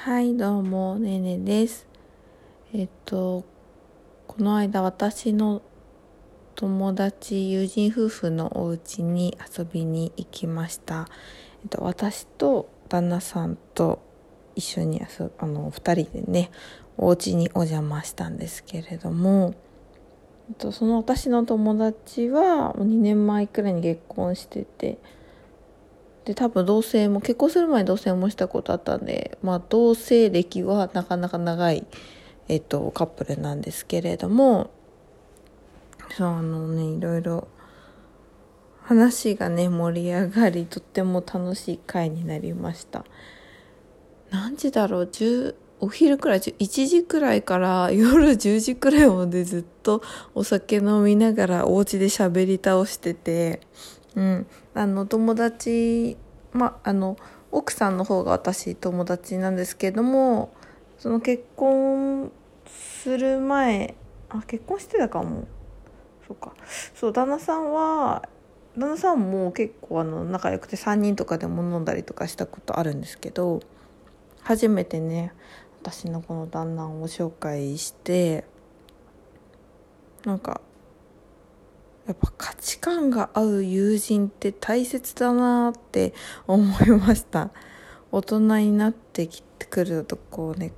はい、どうも、ねねです。えっと、この間私の友達、友人夫婦のお家に遊びに行きました。えっと、私と旦那さんと一緒に遊ぶ、あの、二人でね、お家にお邪魔したんですけれども、えっと、その私の友達は2年前くらいに結婚してて、で多分同棲も結婚する前に同棲もしたことあったんで、まあ、同棲歴はなかなか長い、えっと、カップルなんですけれどもそうあのねいろいろ話がね盛り上がりとっても楽しい回になりました。何時だろう？10お昼くらい1時くらいから 夜10時くらいまでずっとお酒飲みながらお家で喋り倒しててうん、あの友達まあの奥さんの方が私友達なんですけどもその結婚する前あ結婚してたかも。そうか。そう旦那さんは旦那さんも結構あの仲良くて3人とかでも飲んだりとかしたことあるんですけど初めてね私のこの旦那を紹介してなんかやっぱ価値観が合う友人って大切だなって思いました。大人になってきてくるとこうね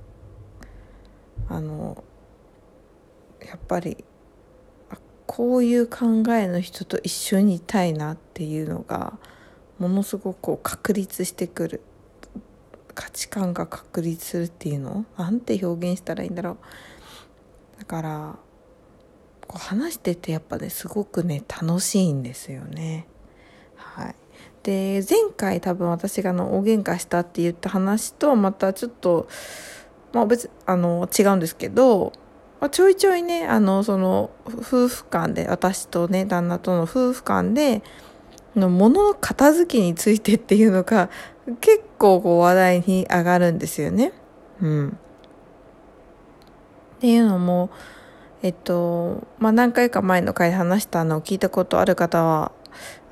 あのやっぱりこういう考えの人と一緒にいたいなっていうのがものすごくこう確立してくる。価値観が確立するっていうの？なんて表現したらいいんだろう。だからこう話しててやっぱねすごくね楽しいんですよね。はい、で前回多分私がの大喧嘩したって言った話とはまたちょっと、まあ、別あの違うんですけど、まあ、ちょいちょいねあのその夫婦間で私とね旦那との夫婦間での物の片付けについてっていうのが結構こう話題に上がるんですよね。うん、っていうのもえっと、まあ、何回か前の回話したのを聞いたことある方は、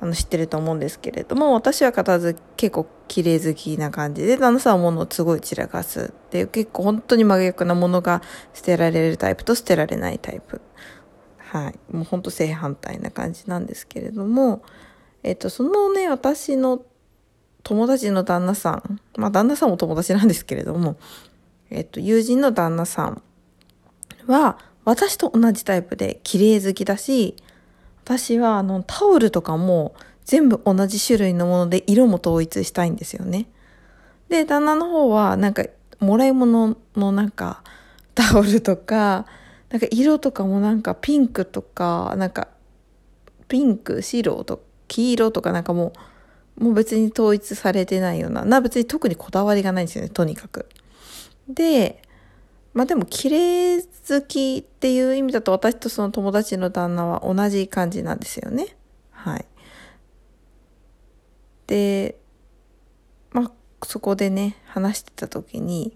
あの、知ってると思うんですけれども、私は片付け結構綺麗好きな感じで、旦那さんは物をすごい散らかすっていう、結構本当に真逆なものが捨てられるタイプと捨てられないタイプ。はい。もう本当正反対な感じなんですけれども、えっと、そのね、私の友達の旦那さん、まあ、旦那さんも友達なんですけれども、えっと、友人の旦那さんは、私と同じタイプで綺麗好きだし、私はあのタオルとかも全部同じ種類のもので色も統一したいんですよね。で、旦那の方はなんかもらい物のなんかタオルとか、なんか色とかもなんかピンクとか、なんかピンク、白と黄色とかなんかもう、もう別に統一されてないような、な別に特にこだわりがないんですよね、とにかく。で、まあでも綺麗好きっていう意味だと私とその友達の旦那は同じ感じなんですよね。はい。で、まあそこでね、話してた時に、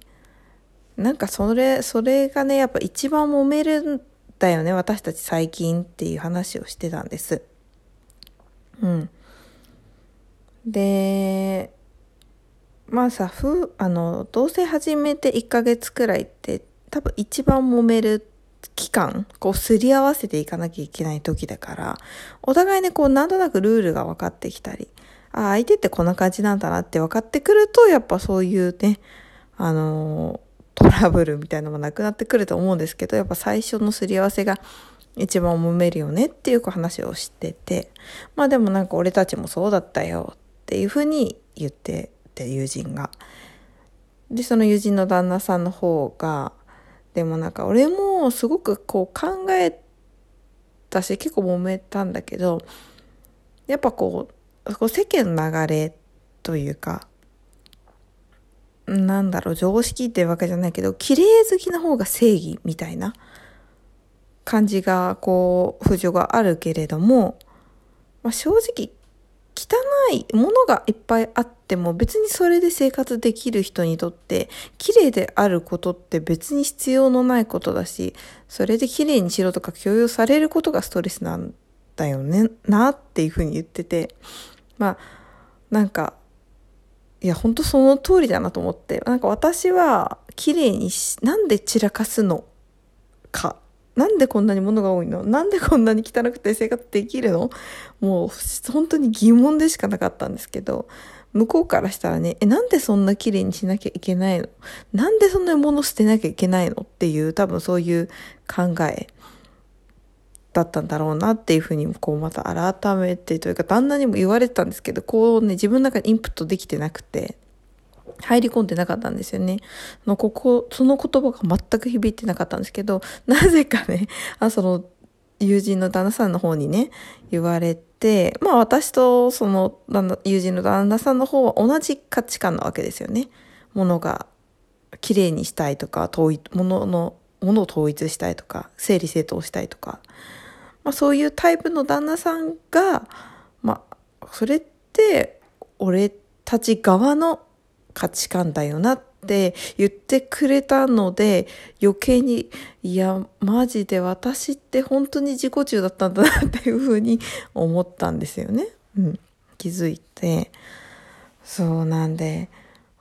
なんかそれ、それがね、やっぱ一番揉めるんだよね、私たち最近っていう話をしてたんです。うん。で、まあさ、ふ、あの、同棲始めて1ヶ月くらいって多分一番揉める期間、こうすり合わせていかなきゃいけない時だから、お互いね、こうなんとなくルールが分かってきたり、あ、相手ってこんな感じなんだなって分かってくると、やっぱそういうね、あのトラブルみたいなのもなくなってくると思うんですけど、やっぱ最初のすり合わせが一番揉めるよねっていう話をしてて、まあでもなんか俺たちもそうだったよっていうふうに言ってて友人が。で、その友人の旦那さんの方が、でもなんか俺もすごくこう考えたし結構揉めたんだけど、やっぱこう、世間の流れというか、なんだろう、常識っていうわけじゃないけど、綺麗好きな方が正義みたいな感じが、こう、浮上があるけれども、まあ、正直、汚いものがいっぱいあっても別にそれで生活できる人にとって綺麗であることって別に必要のないことだしそれで綺麗にしろとか強要されることがストレスなんだよねなっていうふうに言っててまあなんかいや本当その通りだなと思ってなんか私は綺麗にしなんで散らかすのかなんでこんなに物が多いの？なんでこんなに汚くて生活できるの？もう本当に疑問でしかなかったんですけど向こうからしたらね、え、なんでそんな綺麗にしなきゃいけないの？なんでそんなに物捨てなきゃいけないの？っていう多分そういう考えだったんだろうなっていうふうにこうまた改めてというか旦那にも言われてたんですけどこうね自分の中でインプットできてなくて。入り込んでなかったんですよね。のここその言葉が全く響いてなかったんですけど なぜかねあその友人の旦那さんの方にね言われてまあ私とその友人の旦那さんの方は同じ価値観なわけですよね。ものが綺麗にしたいとか統一もののものを統一したいとか整理整頓したいとかまあ、そういうタイプの旦那さんが、まあ、それって俺たち側の価値観だよなって言ってくれたので余計にいやマジで私って本当に自己中だったんだなっていうふうに思ったんですよね。うん、気づいてそうなんで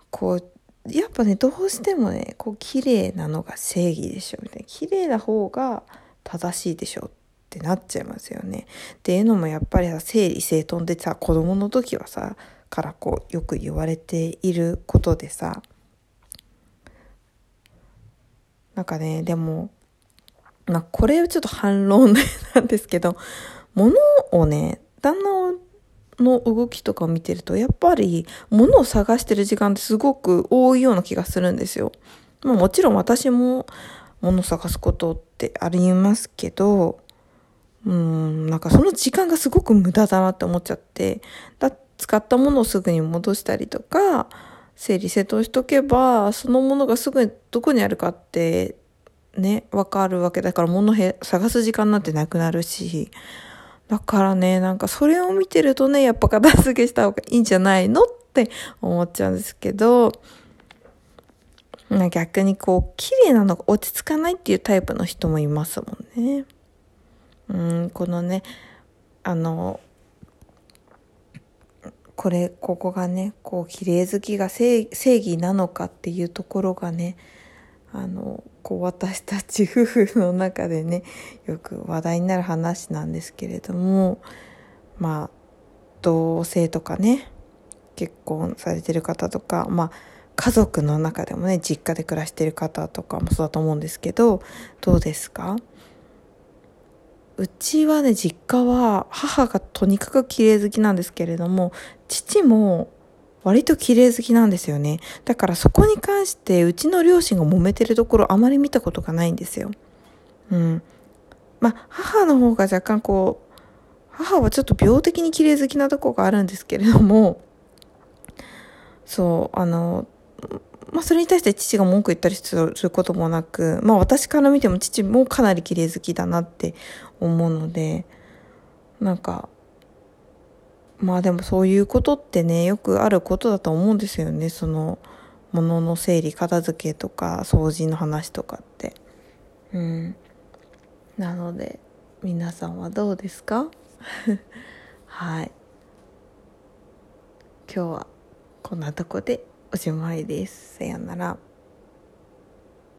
こうやっぱねどうしてもねこう綺麗なのが正義でしょみたいな綺麗な方が正しいでしょってなっちゃいますよね。っていうのもやっぱりさ整理整頓でさ子供の時はさからこうよく言われていることでさなんかねでもまあこれはちょっと反論なんですけど物をね旦那の動きとかを見てるとやっぱり物を探してる時間ってすごく多いような気がするんですよ。まあ、もちろん私も物を探すことってありますけどうん、なんかその時間がすごく無駄だなって思っちゃって、だ使ったものをすぐに戻したりとか、整理整頓しとけば、そのものがすぐにどこにあるかってね、わかるわけだから物へ探す時間なんてなくなるし、だからね、なんかそれを見てるとね、やっぱ片付けした方がいいんじゃないのって思っちゃうんですけど、逆にこう、綺麗なのが落ち着かないっていうタイプの人もいますもんね。うんこのねあのこれここがねこう綺麗好きが正義なのかっていうところがねあのこう私たち夫婦の中でねよく話題になる話なんですけれどもまあ同性とかね結婚されてる方とかまあ家族の中でもね実家で暮らしてる方とかもそうだと思うんですけどどうですか？うちはね実家は母がとにかく綺麗好きなんですけれども父も割と綺麗好きなんですよね。だからそこに関してうちの両親が揉めてるところあまり見たことがないんですよ。うん。まあ母の方が若干こう母はちょっと病的に綺麗好きなとこがあるんですけれどもそうあのまあ、それに対して父が文句言ったりすることもなく、まあ、私から見ても父もかなり綺麗好きだなって思うのでなんかまあでもそういうことってねよくあることだと思うんですよね。その物の整理片付けとか掃除の話とかって。うん。なので皆さんはどうですか？はい。今日はこんなとこで。おしまいです。さよなら。